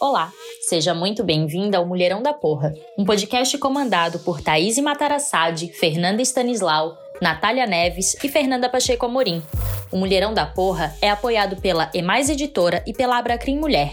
Olá, seja muito bem-vinda ao Mulherão da Porra, um podcast comandado por Thaís Matarassade, Fernanda Stanislau, Natália Neves e Fernanda Pacheco Amorim. O Mulherão da Porra é apoiado pela Emais Editora e pela Abracrim Mulher.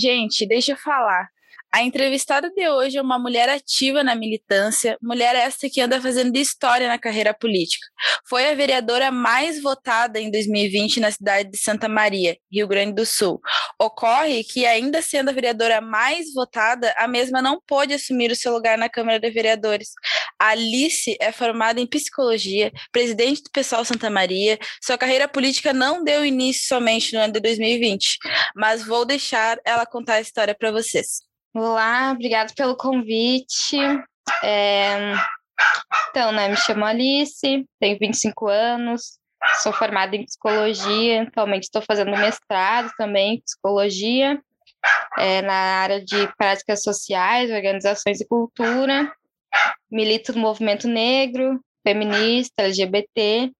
Gente, deixa eu falar. A entrevistada de hoje é uma mulher ativa na militância, mulher esta que anda fazendo história na carreira política. Foi a vereadora mais votada em 2020 na cidade de Santa Maria, Rio Grande do Sul. Ocorre que, ainda sendo a vereadora mais votada, a mesma não pôde assumir o seu lugar na Câmara de Vereadores. A Alice é formada em psicologia, presidente do Pessoal Santa Maria. Sua carreira política não deu início somente no ano de 2020, mas vou deixar ela contar a história para vocês. Olá, obrigada pelo convite. É... Então, né, me chamo Alice, tenho 25 anos, sou formada em psicologia, atualmente estou fazendo mestrado também em psicologia, é, na área de práticas sociais, organizações e cultura. Milito no movimento negro, feminista, LGBT.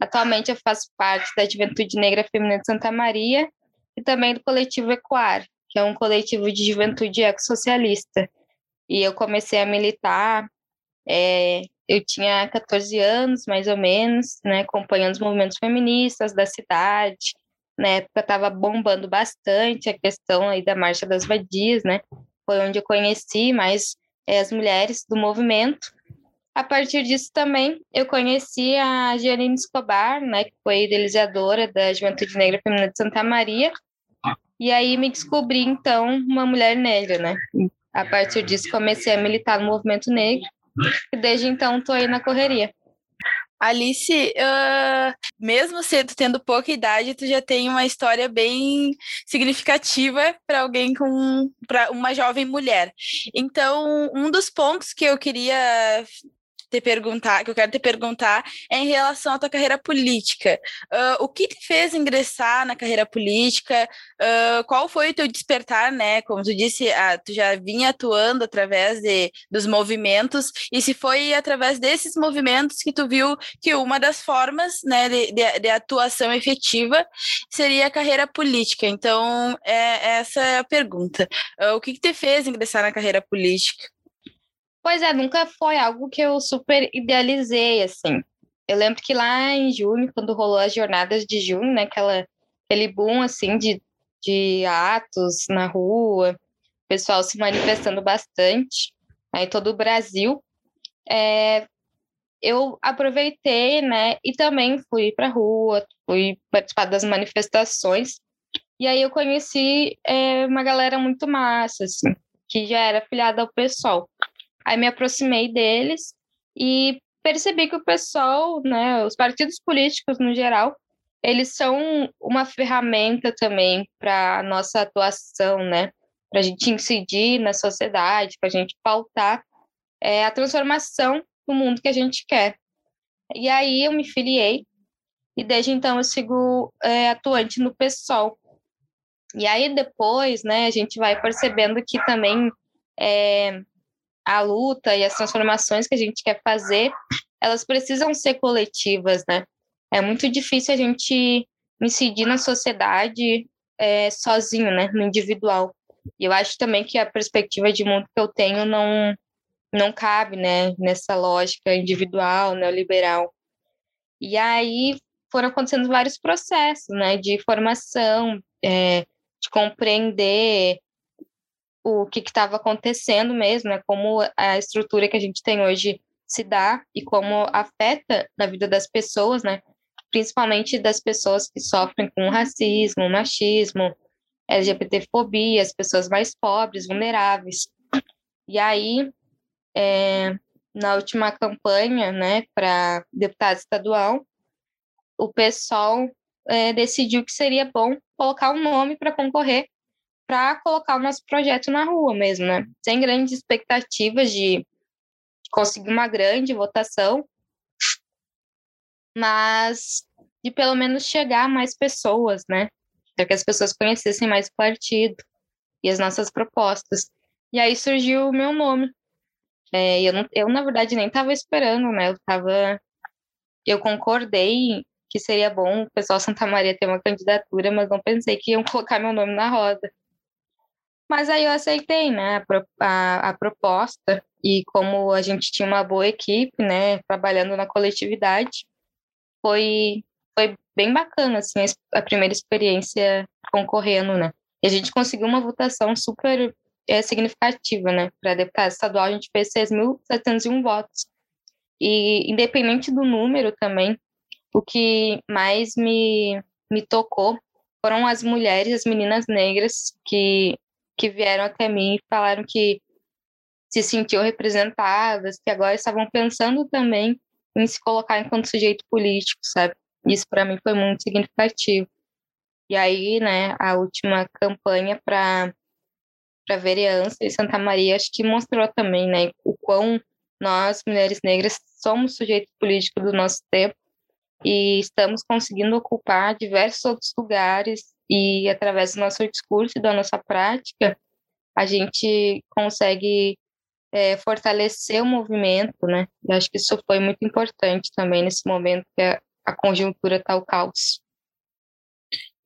Atualmente eu faço parte da Juventude Negra Feminina de Santa Maria e também do coletivo Ecoar, é um coletivo de juventude ecossocialista. E eu comecei a militar, é, eu tinha 14 anos, mais ou menos, né, acompanhando os movimentos feministas da cidade. Na época estava bombando bastante a questão aí da Marcha das Vadias, né? Foi onde eu conheci mais é, as mulheres do movimento. A partir disso também eu conheci a Janine Escobar, né, que foi idealizadora da Juventude Negra Feminina de Santa Maria, e aí me descobri, então, uma mulher negra, né? A partir disso, comecei a militar no movimento negro. E desde então, estou aí na correria. Alice, uh, mesmo cedo tendo pouca idade, tu já tem uma história bem significativa para alguém com para uma jovem mulher. Então, um dos pontos que eu queria te perguntar, que eu quero te perguntar, é em relação à tua carreira política. Uh, o que te fez ingressar na carreira política? Uh, qual foi o teu despertar, né? Como tu disse, uh, tu já vinha atuando através de, dos movimentos, e se foi através desses movimentos que tu viu que uma das formas né, de, de, de atuação efetiva seria a carreira política. Então, é, essa é a pergunta. Uh, o que, que te fez ingressar na carreira política? Pois é, nunca foi algo que eu super idealizei, assim. Eu lembro que lá em junho, quando rolou as jornadas de junho, né, aquela, aquele boom, assim, de, de atos na rua, o pessoal se manifestando bastante, aí todo o Brasil, é, eu aproveitei, né, e também fui para rua, fui participar das manifestações, e aí eu conheci é, uma galera muito massa, assim, que já era afiliada ao pessoal. Aí me aproximei deles e percebi que o pessoal, né, os partidos políticos no geral, eles são uma ferramenta também para nossa atuação, né? Para a gente incidir na sociedade, para a gente pautar é, a transformação do mundo que a gente quer. E aí eu me filiei e desde então eu sigo é, atuante no PSOL. E aí depois, né, a gente vai percebendo que também é, a luta e as transformações que a gente quer fazer, elas precisam ser coletivas, né? É muito difícil a gente incidir na sociedade é, sozinho, né? No individual. E eu acho também que a perspectiva de mundo que eu tenho não não cabe, né? Nessa lógica individual, neoliberal. E aí foram acontecendo vários processos, né? De formação, é, de compreender o que estava acontecendo mesmo, né, como a estrutura que a gente tem hoje se dá e como afeta na vida das pessoas, né, principalmente das pessoas que sofrem com racismo, machismo, LGBTfobia, as pessoas mais pobres, vulneráveis. E aí, é, na última campanha, né, para deputado estadual, o pessoal é, decidiu que seria bom colocar um nome para concorrer para colocar o nosso projeto na rua mesmo, né? Sem grandes expectativas de conseguir uma grande votação, mas de pelo menos chegar a mais pessoas, né? Para que as pessoas conhecessem mais o partido e as nossas propostas. E aí surgiu o meu nome. É, eu, não, eu, na verdade, nem estava esperando, né? Eu tava. Eu concordei que seria bom o pessoal Santa Maria ter uma candidatura, mas não pensei que iam colocar meu nome na roda. Mas aí eu aceitei, né, a, a, a, proposta, e como a gente tinha uma boa equipe, né, trabalhando na coletividade, foi, foi bem bacana, assim, a primeira experiência concorrendo, né. E a gente conseguiu uma votação super é, significativa, né, para deputado estadual a gente fez 6.701 votos. E independente do número também, o que mais me, me tocou foram as mulheres, as meninas negras que que vieram até mim e falaram que se sentiam representadas, que agora estavam pensando também em se colocar enquanto sujeito político, sabe? Isso para mim foi muito significativo. E aí, né, a última campanha para para vereança em Santa Maria acho que mostrou também, né, o quão nós mulheres negras somos sujeitos políticos do nosso tempo e estamos conseguindo ocupar diversos outros lugares e através do nosso discurso e da nossa prática, a gente consegue é, fortalecer o movimento, né? Eu acho que isso foi muito importante também nesse momento que a, a conjuntura está o caos.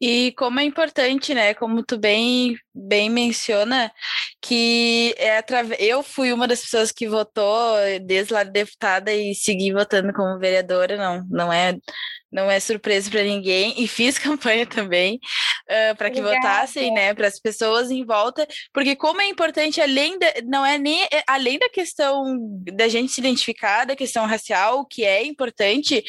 E como é importante, né? Como tu bem, bem menciona, que é através. Eu fui uma das pessoas que votou desde lá de deputada e segui votando como vereadora, não, não é não é surpresa para ninguém, e fiz campanha também uh, para que votassem, né, para as pessoas em volta, porque como é importante, além da, não é nem é, além da questão da gente se identificar, da questão racial, que é importante,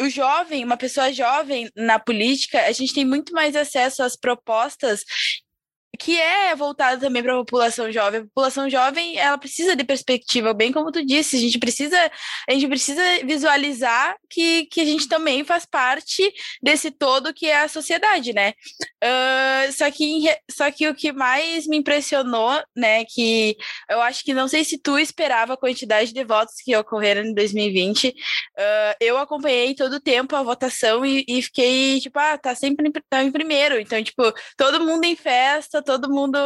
o jovem, uma pessoa jovem na política, a gente tem muito mais acesso às propostas que é voltada também para a população jovem. A população jovem, ela precisa de perspectiva, bem como tu disse, a gente precisa, a gente precisa visualizar que, que a gente também faz parte desse todo que é a sociedade, né? Uh, só, que, só que o que mais me impressionou, né, que eu acho que não sei se tu esperava a quantidade de votos que ocorreram em 2020, uh, eu acompanhei todo o tempo a votação e, e fiquei, tipo, ah, tá sempre tá em primeiro, então, tipo, todo mundo em festa, todo mundo,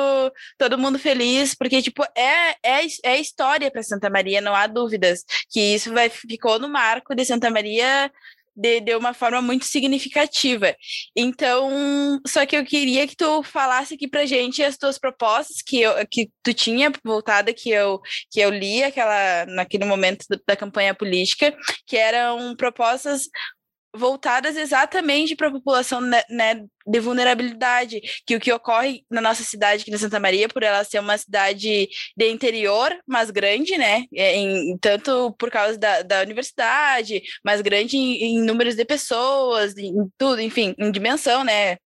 todo mundo feliz, porque tipo é é, é história para Santa Maria, não há dúvidas que isso vai ficou no marco de Santa Maria de, de uma forma muito significativa. Então, só que eu queria que tu falasse aqui pra gente as tuas propostas que, eu, que tu tinha voltada, que eu, que eu li aquela, naquele momento da campanha política, que eram propostas voltadas exatamente para a população né, né, de vulnerabilidade, que o que ocorre na nossa cidade, aqui na Santa Maria, por ela ser uma cidade de interior, mas grande, né, é, em, tanto por causa da, da universidade, mas grande em, em números de pessoas, em tudo, enfim, em dimensão, né,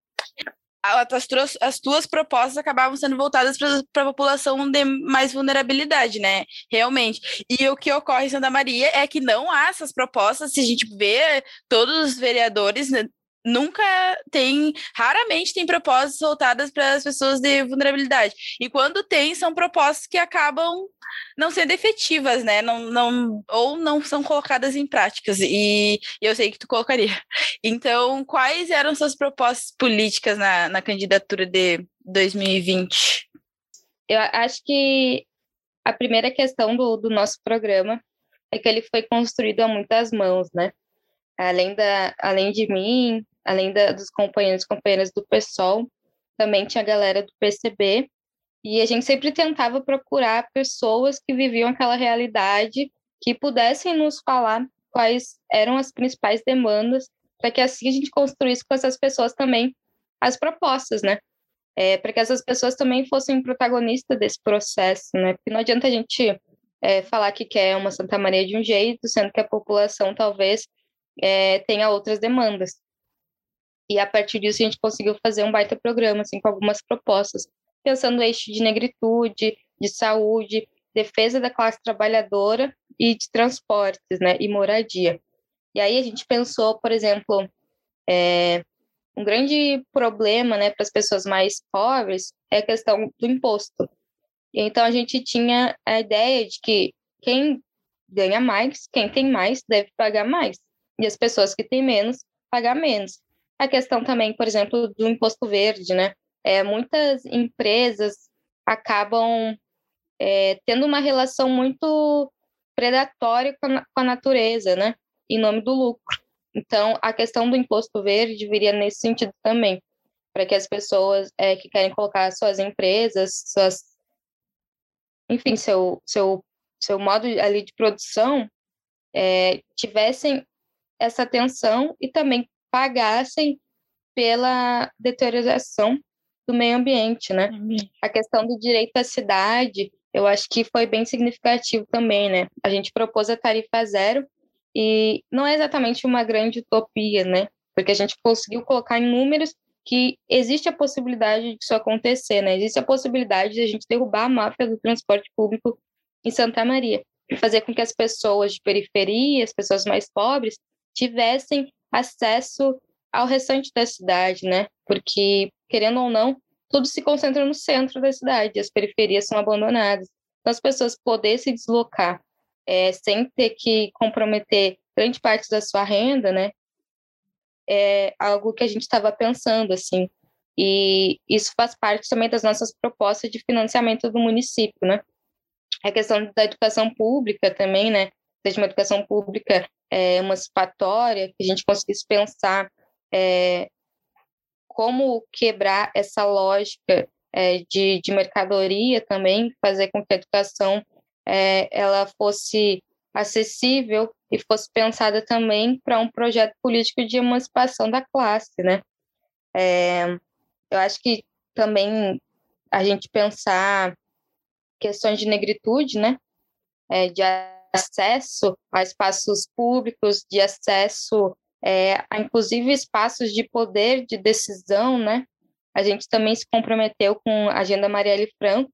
as tuas, as tuas propostas acabavam sendo voltadas para a população de mais vulnerabilidade, né? Realmente. E o que ocorre em Santa Maria é que não há essas propostas, se a gente vê todos os vereadores, né, nunca tem, raramente tem propostas voltadas para as pessoas de vulnerabilidade. E quando tem, são propostas que acabam não sendo efetivas, né? Não, não, ou não são colocadas em práticas. E eu sei que tu colocaria. Então, quais eram suas propostas políticas na, na candidatura de 2020? Eu acho que a primeira questão do, do nosso programa é que ele foi construído a muitas mãos, né? Além, da, além de mim, além da, dos companheiros e companheiras do PSOL, também tinha a galera do PCB, e a gente sempre tentava procurar pessoas que viviam aquela realidade, que pudessem nos falar quais eram as principais demandas, para que assim a gente construísse com essas pessoas também as propostas, né? É, para que essas pessoas também fossem protagonistas desse processo, né? Porque não adianta a gente é, falar que quer uma Santa Maria de um jeito, sendo que a população talvez é, tenha outras demandas. E a partir disso a gente conseguiu fazer um baita programa, assim, com algumas propostas, pensando no eixo de negritude, de saúde, defesa da classe trabalhadora e de transportes, né, e moradia. E aí a gente pensou, por exemplo, é, um grande problema né, para as pessoas mais pobres é a questão do imposto. Então, a gente tinha a ideia de que quem ganha mais, quem tem mais, deve pagar mais. E as pessoas que têm menos, pagar menos. A questão também, por exemplo, do imposto verde, né? É, muitas empresas acabam é, tendo uma relação muito predatória com a, com a natureza, né? Em nome do lucro. Então, a questão do imposto verde viria nesse sentido também, para que as pessoas é, que querem colocar suas empresas, suas, enfim, seu, seu, seu modo ali de produção, é, tivessem essa atenção e também pagassem pela deterioração do meio ambiente, né? A questão do direito à cidade, eu acho que foi bem significativo também, né? A gente propôs a tarifa zero e não é exatamente uma grande utopia, né? Porque a gente conseguiu colocar em números que existe a possibilidade disso acontecer, né? Existe a possibilidade de a gente derrubar a máfia do transporte público em Santa Maria fazer com que as pessoas de periferia, as pessoas mais pobres, tivessem acesso ao restante da cidade, né? Porque, querendo ou não, tudo se concentra no centro da cidade, as periferias são abandonadas. Então, as pessoas poderem se deslocar é, sem ter que comprometer grande parte da sua renda, né? É algo que a gente estava pensando, assim. E isso faz parte também das nossas propostas de financiamento do município, né? A questão da educação pública também, né? Seja uma educação pública é, emancipatória, que a gente conseguisse pensar é, como quebrar essa lógica é, de, de mercadoria também, fazer com que a educação é, ela fosse acessível e fosse pensada também para um projeto político de emancipação da classe, né? É, eu acho que também a gente pensar questões de negritude, né? É, de acesso a espaços públicos, de acesso é, a inclusive espaços de poder de decisão, né? A gente também se comprometeu com a Agenda Marielle Franco,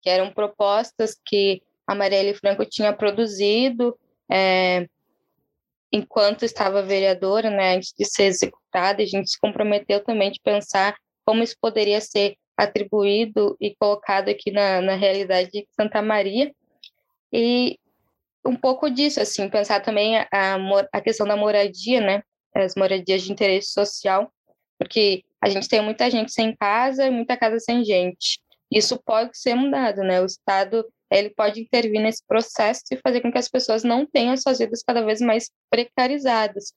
que eram propostas que a Marielle Franco tinha produzido é, enquanto estava vereadora, né, antes de ser executada, a gente se comprometeu também de pensar como isso poderia ser atribuído e colocado aqui na, na realidade de Santa Maria. E um pouco disso, assim, pensar também a, a questão da moradia, né, as moradias de interesse social, porque a gente tem muita gente sem casa e muita casa sem gente. Isso pode ser mudado, né? O Estado ele pode intervir nesse processo e fazer com que as pessoas não tenham suas vidas cada vez mais precarizadas.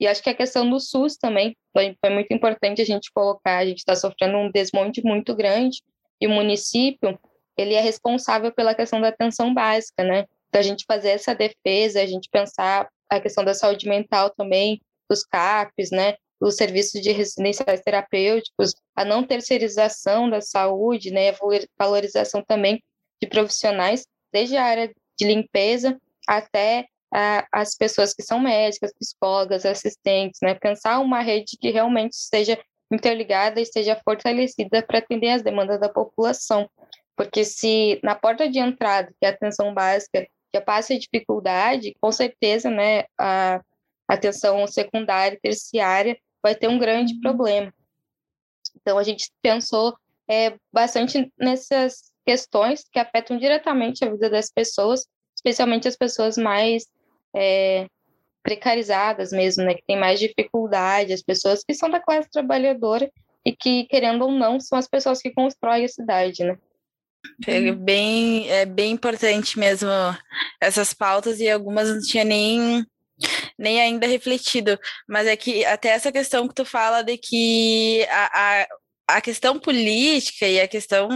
E acho que a questão do SUS também foi, foi muito importante a gente colocar. A gente está sofrendo um desmonte muito grande e o município ele é responsável pela questão da atenção básica, né? Então a gente fazer essa defesa, a gente pensar a questão da saúde mental também, dos CAPs, né? Os serviços de residenciais terapêuticos, a não terceirização da saúde, né? A valorização também de profissionais, desde a área de limpeza até a, as pessoas que são médicas, psicólogas, assistentes, né? Pensar uma rede que realmente esteja interligada e esteja fortalecida para atender as demandas da população. Porque se na porta de entrada, que é a atenção básica, já passa dificuldade, com certeza, né, a atenção secundária e terciária vai ter um grande uhum. problema. Então, a gente pensou é, bastante nessas questões que afetam diretamente a vida das pessoas, especialmente as pessoas mais é, precarizadas mesmo, né, que têm mais dificuldade, as pessoas que são da classe trabalhadora e que, querendo ou não, são as pessoas que constroem a cidade, né. É bem, é bem importante mesmo essas pautas e algumas não tinha nem nem ainda refletido, mas é que até essa questão que tu fala de que a, a, a questão política e a questão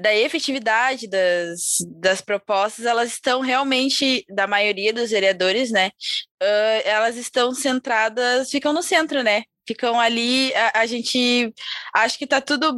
da efetividade das, das propostas, elas estão realmente, da maioria dos vereadores, né? Uh, elas estão centradas, ficam no centro, né? Ficam ali, a, a gente acho que tá tudo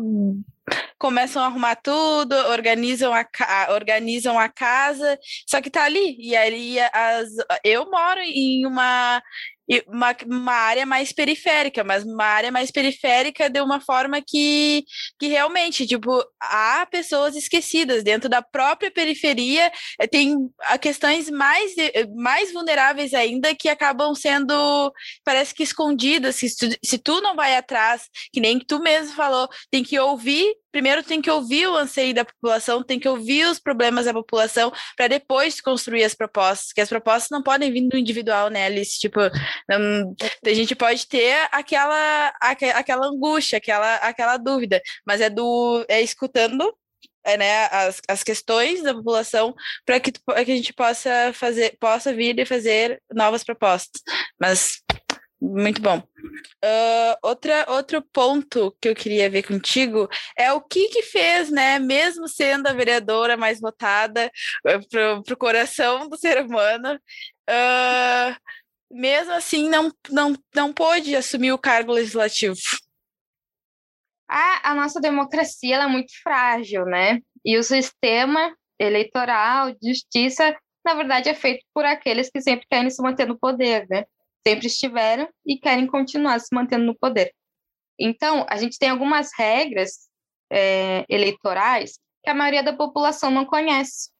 começam a arrumar tudo, organizam a, organizam a casa, só que tá ali. E ali as, eu moro em uma e uma, uma área mais periférica, mas uma área mais periférica de uma forma que, que realmente, tipo, há pessoas esquecidas dentro da própria periferia, eh, tem questões mais, mais vulneráveis ainda que acabam sendo, parece que escondidas, se tu, se tu não vai atrás, que nem tu mesmo falou, tem que ouvir primeiro tem que ouvir o anseio da população, tem que ouvir os problemas da população para depois construir as propostas, que as propostas não podem vir do individual, né, Alice? Tipo, não, a gente pode ter aquela, aquela angústia, aquela, aquela dúvida, mas é do é escutando é, né, as, as questões da população para que, que a gente possa fazer, possa vir e fazer novas propostas. Mas muito bom. Uh, outra, outro ponto que eu queria ver contigo é o que que fez, né, mesmo sendo a vereadora mais votada uh, para o coração do ser humano, uh, mesmo assim não, não, não pôde assumir o cargo legislativo. A, a nossa democracia é muito frágil, né? E o sistema eleitoral, de justiça, na verdade, é feito por aqueles que sempre querem se manter no poder, né? Sempre estiveram e querem continuar se mantendo no poder. Então, a gente tem algumas regras é, eleitorais que a maioria da população não conhece.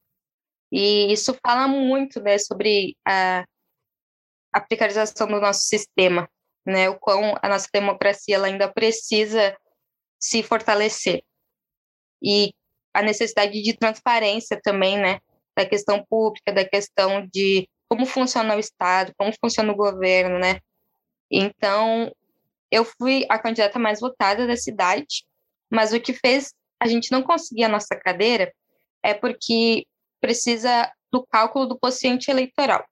E isso fala muito né, sobre a, a precarização do nosso sistema, né, o quão a nossa democracia ela ainda precisa se fortalecer. E a necessidade de transparência também, né, da questão pública, da questão de como funciona o Estado, como funciona o governo, né? Então, eu fui a candidata mais votada da cidade, mas o que fez a gente não conseguir a nossa cadeira é porque precisa do cálculo do quociente eleitoral,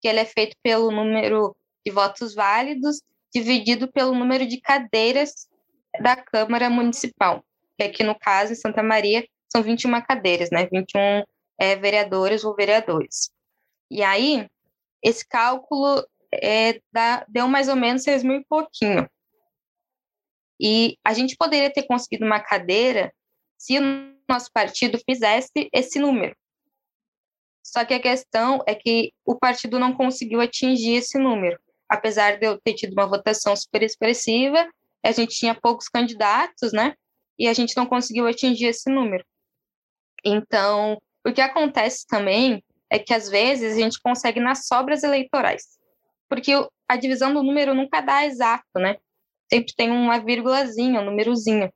que ele é feito pelo número de votos válidos dividido pelo número de cadeiras da Câmara Municipal, que aqui no caso, em Santa Maria, são 21 cadeiras, né? 21 é, vereadores ou vereadores. E aí, esse cálculo é, dá, deu mais ou menos 6 mil e pouquinho. E a gente poderia ter conseguido uma cadeira se o nosso partido fizesse esse número. Só que a questão é que o partido não conseguiu atingir esse número. Apesar de eu ter tido uma votação super expressiva, a gente tinha poucos candidatos, né? E a gente não conseguiu atingir esse número. Então, o que acontece também é que às vezes a gente consegue nas sobras eleitorais, porque a divisão do número nunca dá exato, né? Sempre tem uma vírgulazinha, um númerozinho.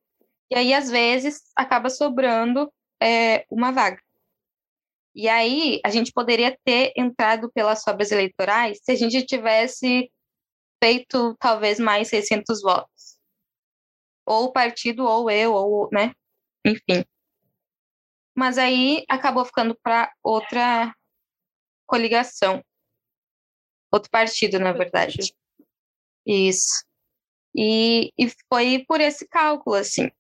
E aí, às vezes, acaba sobrando é, uma vaga. E aí, a gente poderia ter entrado pelas sobras eleitorais se a gente tivesse feito talvez mais 600 votos. Ou o partido, ou eu, ou, né? Enfim. Mas aí acabou ficando para outra coligação. Outro partido, na verdade. Isso. E, e foi por esse cálculo, assim.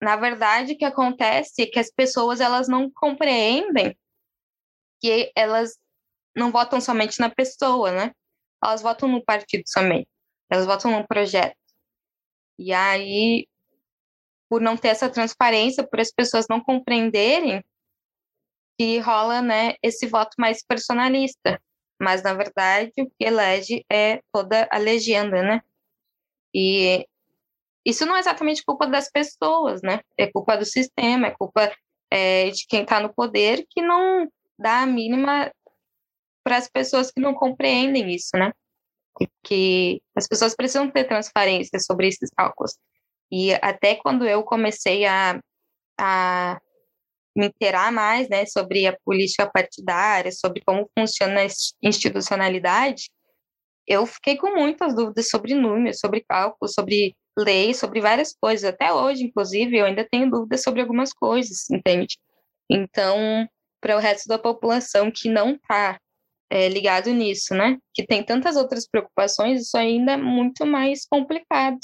Na verdade, o que acontece é que as pessoas elas não compreendem que elas não votam somente na pessoa, né? Elas votam no partido somente. Elas votam no projeto. E aí, por não ter essa transparência, por as pessoas não compreenderem, que rola né, esse voto mais personalista. Mas, na verdade, o que elege é toda a legenda, né? E isso não é exatamente culpa das pessoas, né? É culpa do sistema, é culpa é, de quem está no poder que não dá a mínima para as pessoas que não compreendem isso, né? Que as pessoas precisam ter transparência sobre esses cálculos. E até quando eu comecei a, a me inteirar mais né, sobre a política partidária, sobre como funciona a institucionalidade, eu fiquei com muitas dúvidas sobre números, sobre cálculo, sobre lei, sobre várias coisas. Até hoje, inclusive, eu ainda tenho dúvidas sobre algumas coisas, entende? Então, para o resto da população que não está é, ligado nisso, né, que tem tantas outras preocupações, isso ainda é muito mais complicado.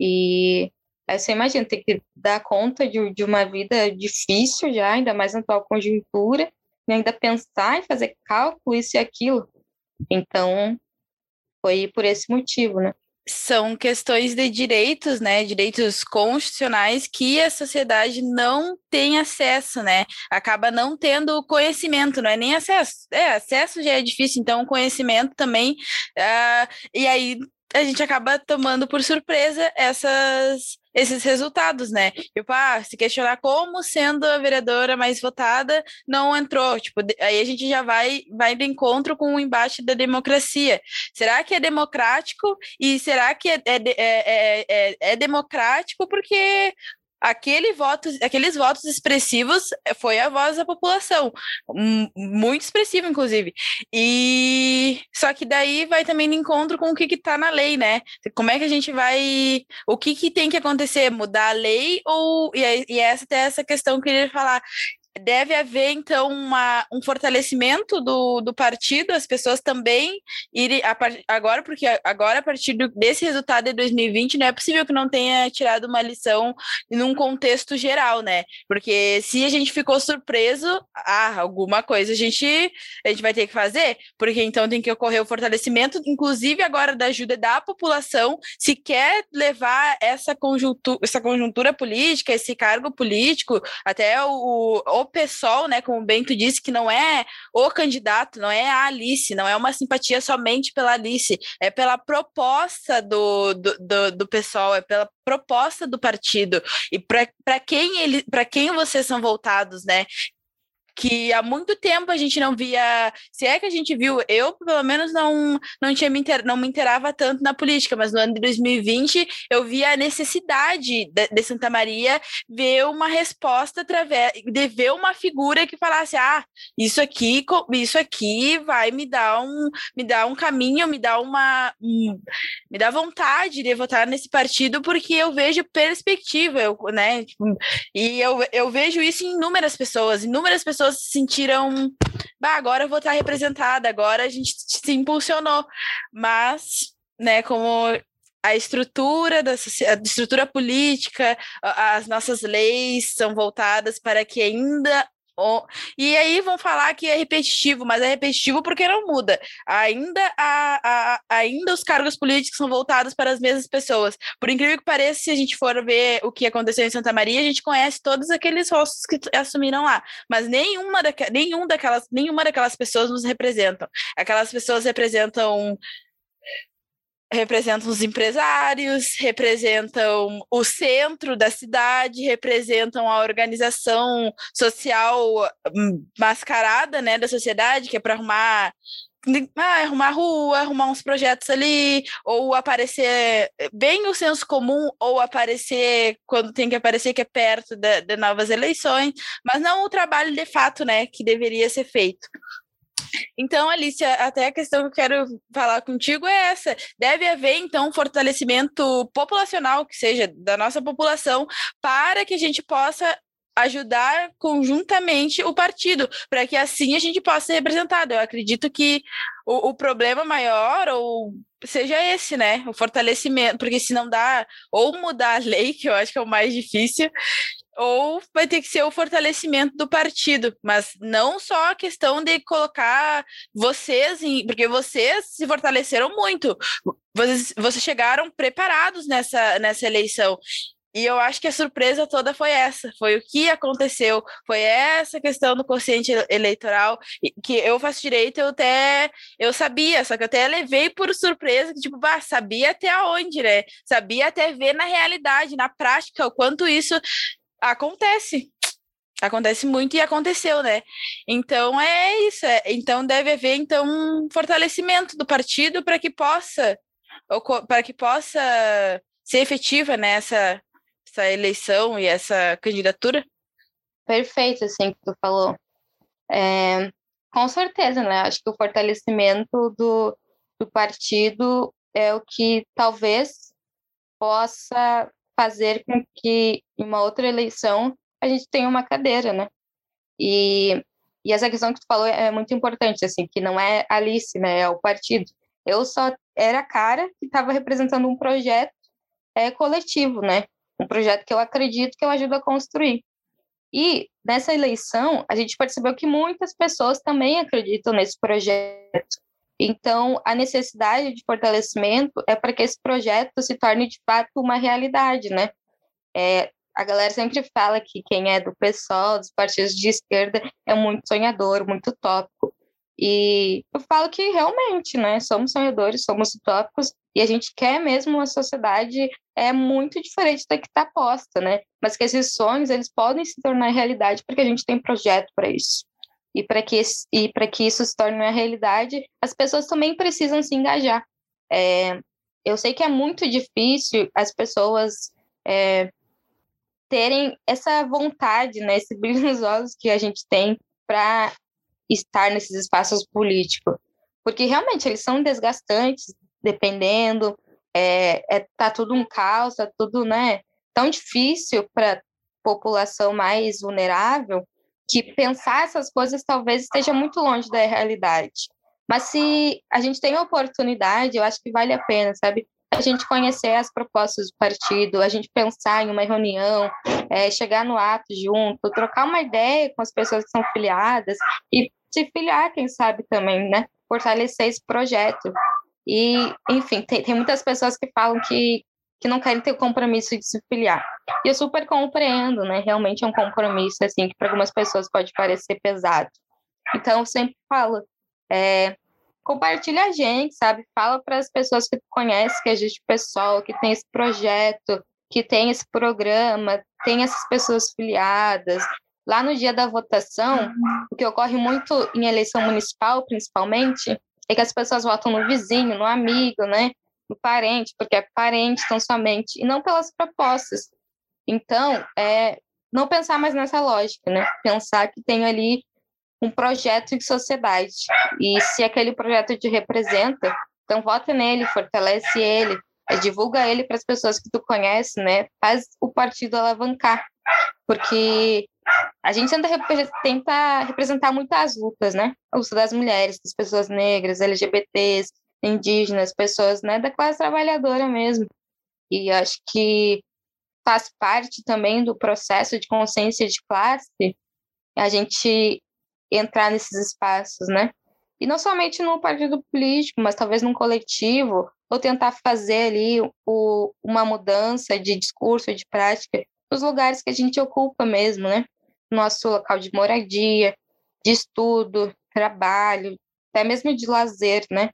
E Aí você imagina ter que dar conta de, de uma vida difícil já, ainda mais na atual conjuntura, e ainda pensar e fazer cálculo, isso e aquilo. Então, foi por esse motivo, né? são questões de direitos, né, direitos constitucionais que a sociedade não tem acesso, né, acaba não tendo conhecimento, não é nem acesso, é, acesso já é difícil, então conhecimento também, uh, e aí a gente acaba tomando por surpresa essas esses resultados, né? Tipo, ah, se questionar como sendo a vereadora mais votada não entrou, tipo, aí a gente já vai vai de encontro com o embate da democracia. Será que é democrático e será que é, é, é, é, é democrático porque aquele voto, aqueles votos expressivos eh, foi a voz da população, muito expressivo, inclusive. E só que daí vai também de encontro com o que está na lei, né? Como é que a gente vai. O que, que tem que acontecer? Mudar a lei ou. E, e essa até essa questão que eu queria falar deve haver, então, uma, um fortalecimento do, do partido, as pessoas também irem, a, agora, porque agora, a partir do, desse resultado de 2020, não é possível que não tenha tirado uma lição num contexto geral, né? Porque se a gente ficou surpreso, ah, alguma coisa a gente, a gente vai ter que fazer, porque então tem que ocorrer o fortalecimento, inclusive agora da ajuda da população, se quer levar essa conjuntura, essa conjuntura política, esse cargo político, até o, o PSOL, né, como o Bento disse, que não é o candidato, não é a Alice, não é uma simpatia somente pela Alice, é pela proposta do, do, do, do PSOL, é pela proposta do partido e para quem ele para quem vocês são voltados, né? Que há muito tempo a gente não via, se é que a gente viu, eu pelo menos não não tinha me inter, não me interava tanto na política, mas no ano de 2020 eu via a necessidade de, de Santa Maria ver uma resposta através de ver uma figura que falasse: "Ah, isso aqui, isso aqui vai me dar um me dar um caminho, me dá uma um, me dá vontade de votar nesse partido porque eu vejo perspectiva, eu, né? E eu, eu vejo isso em inúmeras pessoas, inúmeras pessoas pessoas se sentiram, bah, agora eu vou estar representada, agora a gente se impulsionou. Mas, né, como a estrutura da a estrutura política, as nossas leis são voltadas para que ainda e aí vão falar que é repetitivo, mas é repetitivo porque não muda. Ainda, a, a, ainda os cargos políticos são voltados para as mesmas pessoas. Por incrível que pareça, se a gente for ver o que aconteceu em Santa Maria, a gente conhece todos aqueles rostos que assumiram lá. Mas nenhuma, daque, nenhum daquelas, nenhuma daquelas pessoas nos representam. Aquelas pessoas representam representam os empresários, representam o centro da cidade, representam a organização social hum, mascarada, né, da sociedade, que é para arrumar ah, arrumar rua, arrumar uns projetos ali, ou aparecer bem o senso comum, ou aparecer quando tem que aparecer que é perto de, de novas eleições, mas não o trabalho de fato, né, que deveria ser feito. Então, Alicia, até a questão que eu quero falar contigo é essa. Deve haver, então, um fortalecimento populacional, que seja da nossa população, para que a gente possa ajudar conjuntamente o partido, para que assim a gente possa ser representado. Eu acredito que o, o, problema maior ou seja esse, né? O fortalecimento, porque se não dá, ou mudar a lei, que eu acho que é o mais difícil, ou vai ter que ser o fortalecimento do partido, mas não só a questão de colocar vocês em, porque vocês se fortaleceram muito. Vocês, vocês chegaram preparados nessa, nessa eleição. E eu acho que a surpresa toda foi essa, foi o que aconteceu, foi essa questão do consciente eleitoral, que eu faço direito, eu até, eu sabia, só que eu até levei por surpresa, tipo, bah, sabia até onde, né? Sabia até ver na realidade, na prática, o quanto isso acontece. Acontece muito e aconteceu, né? Então é isso. É, então deve haver então um fortalecimento do partido para que possa para que possa ser efetiva nessa né, essa eleição e essa candidatura. Perfeito, assim que tu falou. É, com certeza, né? Acho que o fortalecimento do, do partido é o que talvez possa fazer com que em uma outra eleição a gente tenha uma cadeira, né? E, e essa questão que tu falou é muito importante, assim, que não é Alice, né? É o partido. Eu só era a cara que estava representando um projeto é, coletivo, né? Um projeto que eu acredito que eu ajudo a construir. E nessa eleição, a gente percebeu que muitas pessoas também acreditam nesse projeto. Então, a necessidade de fortalecimento é para que esse projeto se torne de fato uma realidade, né? É, a galera sempre fala que quem é do PSOL, dos partidos de esquerda, é muito sonhador, muito utópico. E eu falo que realmente, né, somos sonhadores, somos utópicos, e a gente quer mesmo uma sociedade é muito diferente da que está posta, né? Mas que esses sonhos, eles podem se tornar realidade porque a gente tem projeto para isso. E para que, e que isso se torne uma realidade, as pessoas também precisam se engajar. É, eu sei que é muito difícil as pessoas é, terem essa vontade, né, esse brilho nos olhos que a gente tem para estar nesses espaços políticos, porque realmente eles são desgastantes, dependendo, é, é tá tudo um caos, tá tudo, né, tão difícil para população mais vulnerável que pensar essas coisas talvez esteja muito longe da realidade. Mas se a gente tem a oportunidade, eu acho que vale a pena, sabe? a gente conhecer as propostas do partido, a gente pensar em uma reunião, é, chegar no ato junto, trocar uma ideia com as pessoas que são filiadas e se filiar, quem sabe também, né? Fortalecer esse projeto. E, enfim, tem, tem muitas pessoas que falam que, que não querem ter o compromisso de se filiar. E eu super compreendo, né? Realmente é um compromisso, assim, que para algumas pessoas pode parecer pesado. Então, eu sempre falo, é, compartilha a gente, sabe? Fala para as pessoas que tu conhece que existe pessoal, que tem esse projeto, que tem esse programa, tem essas pessoas filiadas. Lá no dia da votação, o que ocorre muito em eleição municipal, principalmente, é que as pessoas votam no vizinho, no amigo, né? No parente, porque é parente tão somente, e não pelas propostas. Então, é, não pensar mais nessa lógica, né? Pensar que tem ali um projeto de sociedade. E se aquele projeto te representa, então vota nele, fortalece ele, divulga ele para as pessoas que tu conhece, né? Faz o partido alavancar. Porque a gente tenta, tenta representar muitas lutas, né? A luta das mulheres, das pessoas negras, LGBTs, indígenas, pessoas né, da classe trabalhadora mesmo. E acho que faz parte também do processo de consciência de classe a gente entrar nesses espaços, né? E não somente no partido político, mas talvez num coletivo, ou tentar fazer ali o, uma mudança de discurso, de prática, nos lugares que a gente ocupa mesmo, né? Nosso local de moradia, de estudo, trabalho, até mesmo de lazer, né?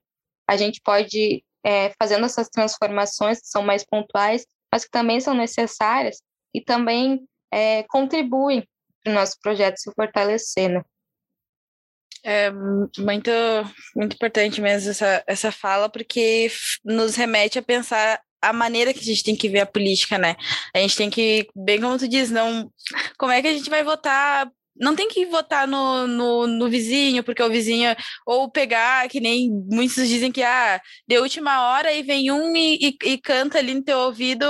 A gente pode, é, fazendo essas transformações que são mais pontuais, mas que também são necessárias e também é, contribuem para o nosso projeto se fortalecer, né? É muito, muito importante mesmo essa, essa fala, porque nos remete a pensar a maneira que a gente tem que ver a política, né? A gente tem que, bem como tu diz, não. Como é que a gente vai votar não tem que votar no, no, no, vizinho, porque o vizinho, ou pegar, que nem muitos dizem que, ah, de última hora e vem um e, e, e canta ali no teu ouvido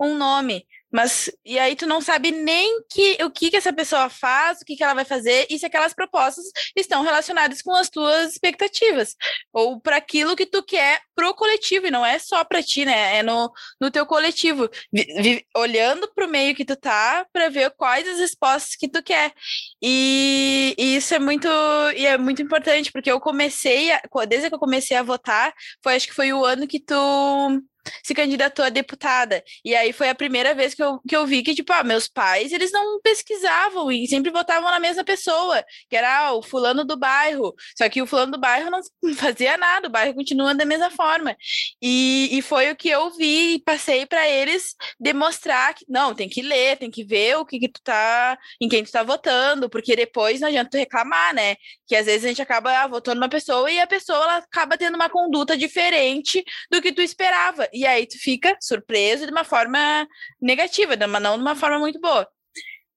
um nome. Mas e aí tu não sabe nem que, o que, que essa pessoa faz, o que, que ela vai fazer e se aquelas propostas estão relacionadas com as tuas expectativas ou para aquilo que tu quer pro coletivo e não é só para ti, né? É no, no teu coletivo, vi, vi, olhando meio que tu tá para ver quais as respostas que tu quer. E, e, isso é muito e é muito importante porque eu comecei a, desde que eu comecei a votar, foi acho que foi o ano que tu se candidatou a deputada. E aí foi a primeira vez que eu, que eu vi que, tipo, ah, meus pais, eles não pesquisavam e sempre votavam na mesma pessoa, que era ah, o fulano do bairro. Só que o fulano do bairro não fazia nada, o bairro continua da mesma forma. E, e foi o que eu vi e passei para eles demonstrar que, não, tem que ler, tem que ver o que, que tu tá, em quem tu tá votando, porque depois não adianta tu reclamar, né? Que às vezes a gente acaba ah, votando uma pessoa e a pessoa ela acaba tendo uma conduta diferente do que tu esperava. E aí tu fica surpreso de uma forma negativa, mas não de uma forma muito boa.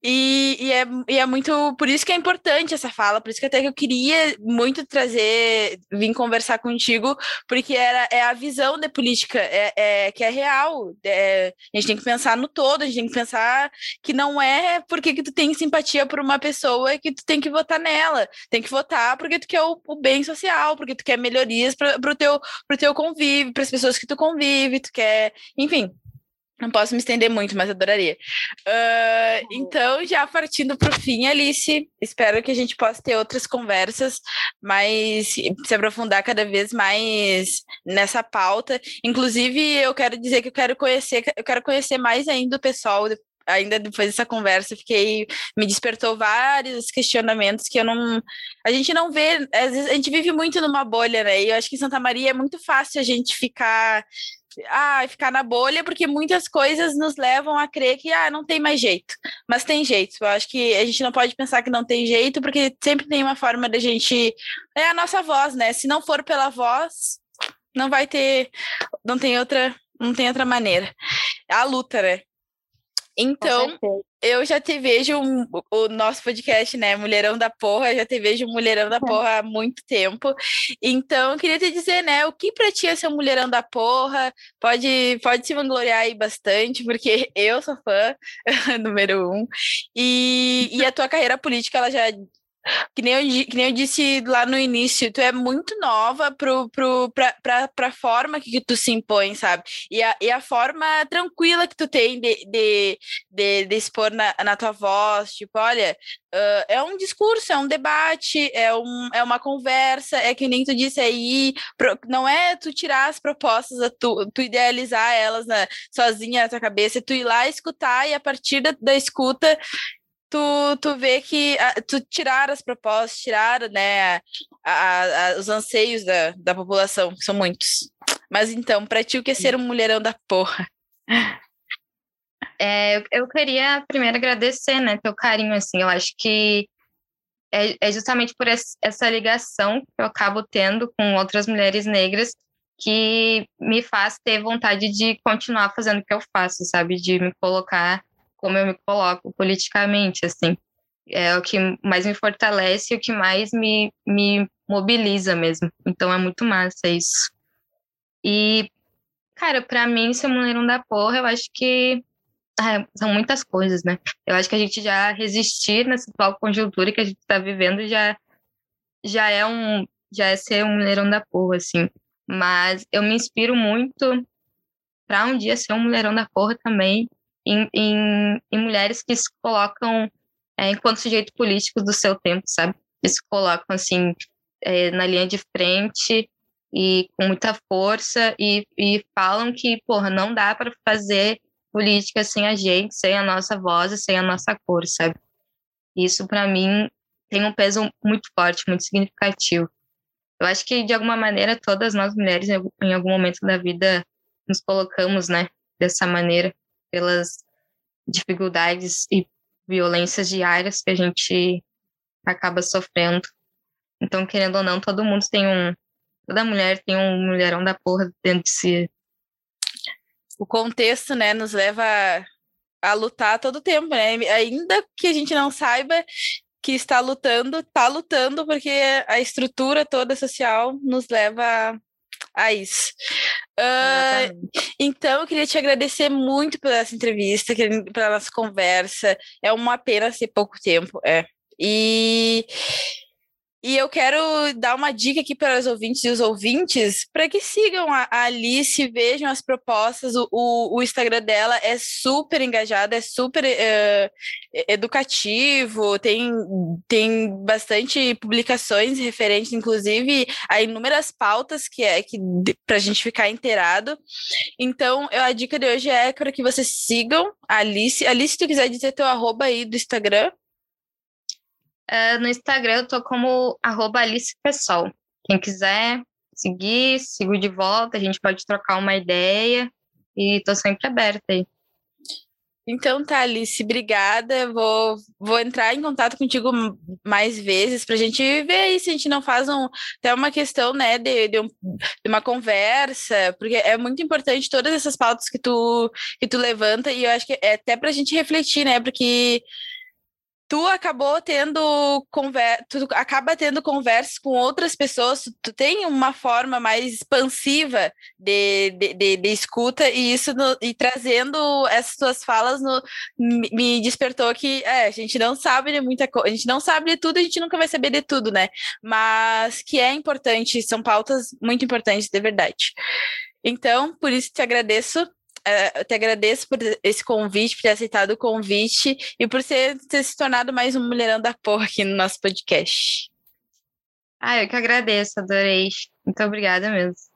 E, e, é, e é muito por isso que é importante essa fala, por isso que até que eu queria muito trazer, vir conversar contigo, porque era, é a visão da política é, é que é real. É, a gente tem que pensar no todo, a gente tem que pensar que não é porque que tu tem simpatia por uma pessoa que tu tem que votar nela. Tem que votar porque tu quer o, o bem social, porque tu quer melhorias para o teu, teu convívio, para as pessoas que tu convive, tu quer, enfim, Não posso me estender muito, mas adoraria. Uh, então, já partindo para o fim, Alice, espero que a gente possa ter outras conversas, mas se aprofundar cada vez mais nessa pauta. Inclusive, eu quero dizer que eu quero conhecer, eu quero conhecer mais ainda o pessoal ainda depois dessa conversa, fiquei me despertou vários questionamentos que eu não a gente não vê, às vezes a gente vive muito numa bolha, né? E eu acho que em Santa Maria é muito fácil a gente ficar ah, ficar na bolha, porque muitas coisas nos levam a crer que ah, não tem mais jeito. Mas tem jeito. Eu acho que a gente não pode pensar que não tem jeito, porque sempre tem uma forma da gente. É a nossa voz, né? Se não for pela voz, não vai ter. Não tem outra. Não tem outra maneira. A luta, né? Então, eu já te vejo um, o nosso podcast, né? Mulherão da Porra, já te vejo Mulherão da Porra há muito tempo. Então, eu queria te dizer, né? O que pra ti é ser um Mulherão da Porra? Pode, pode se vangloriar aí bastante, porque eu sou fã, número um. E, e a tua carreira política, ela já que nem, eu, que nem eu disse lá no início, tu é muito nova pro, pro, pra, pra, pra forma que, tu se impõe, sabe? E a, e a forma tranquila que tu tem de, de, de, de expor na, na tua voz, tipo, olha, uh, é um discurso, é um debate, é, um, é uma conversa, é que nem tu disse aí, pro, não é tu tirar as propostas, tu, tu idealizar elas na, sozinha na tua cabeça, é tu ir lá escutar e a partir da, da escuta tu, tu vê que a, tu tirar as propostas, tirar né, a, a, os anseios da, da população, que são muitos. Mas então, para ti, o que é ser um mulherão da porra? É, eu queria primeiro agradecer, né, teu carinho, assim, eu acho que é, é justamente por essa ligação que eu acabo tendo com outras mulheres negras que me faz ter vontade de continuar fazendo o que eu faço, sabe, de me colocar como eu me coloco politicamente, assim. É o que mais me fortalece e o que mais me, me mobiliza mesmo. Então é muito massa isso. E, cara, para mim, ser mulherão da porra, eu acho que ah, são muitas coisas, né? Eu acho que a gente já resistir nessa atual conjuntura que a gente está vivendo já, já é um já é ser um mulherão da porra, assim. Mas eu me inspiro muito para um dia ser um mulherão da porra também em, em, em mulheres que se colocam é, enquanto sujeitos políticos do seu tempo, sabe? Que se colocam, assim, é, na linha de frente e com muita força e, e falam que, porra, não dá para fazer política sem a gente, sem a nossa voz, sem a nossa cor, sabe? Isso, para mim, tem um peso muito forte, muito significativo. Eu acho que, de alguma maneira, todas nós mulheres, em algum momento da vida, nos colocamos, né, dessa maneira pelas dificuldades e violências diárias que a gente acaba sofrendo. Então, querendo ou não, todo mundo tem um. Toda mulher tem um mulherão da porra dentro de si. O contexto, né, nos leva a lutar todo tempo, né? Ainda que a gente não saiba que está lutando, está lutando porque a estrutura toda social nos leva a isso. Uh, então, eu queria te agradecer muito por essa entrevista, pela nossa conversa. É uma pena ser pouco tempo, é. E e eu quero dar uma dica aqui para os ouvintes e os ouvintes para que sigam a Alice, vejam as propostas. O, o, o Instagram dela é super engajado, é super uh, educativo, tem, tem bastante publicações referentes, inclusive, a inúmeras pautas que é que para a gente ficar inteirado. Então, eu, a dica de hoje é para que vocês sigam a Alice. Alice, se tu quiser dizer teu arroba aí do Instagram. Uh, no Instagram eu tô como arroba Alice Pessoal. Quem quiser seguir, sigo de volta, a gente pode trocar uma ideia e tô sempre aberta aí. Então tá, Alice, obrigada. Vou, vou entrar em contato contigo mais vezes para a gente ver aí se a gente não faz um, até uma questão né, de, de, um, de, uma conversa, porque é muito importante todas essas pautas que tu, que tu levanta, e eu acho que é até para a gente refletir, né? Porque tu acabou tendo conversa, tu acaba tendo conversas com outras pessoas, tu, tem uma forma mais expansiva de, de, de, de escuta e isso no, e trazendo essas tuas falas no, me despertou que é, a gente não sabe de muita coisa, a gente não sabe de tudo, a gente nunca vai saber de tudo, né? Mas que é importante, são pautas muito importantes de verdade. Então, por isso te agradeço eu te agradeço por esse convite, por ter aceitado o convite e por ser, ter se tornado mais um mulherão da porra aqui no nosso podcast. Ah, eu que agradeço, adorei. Muito obrigada mesmo.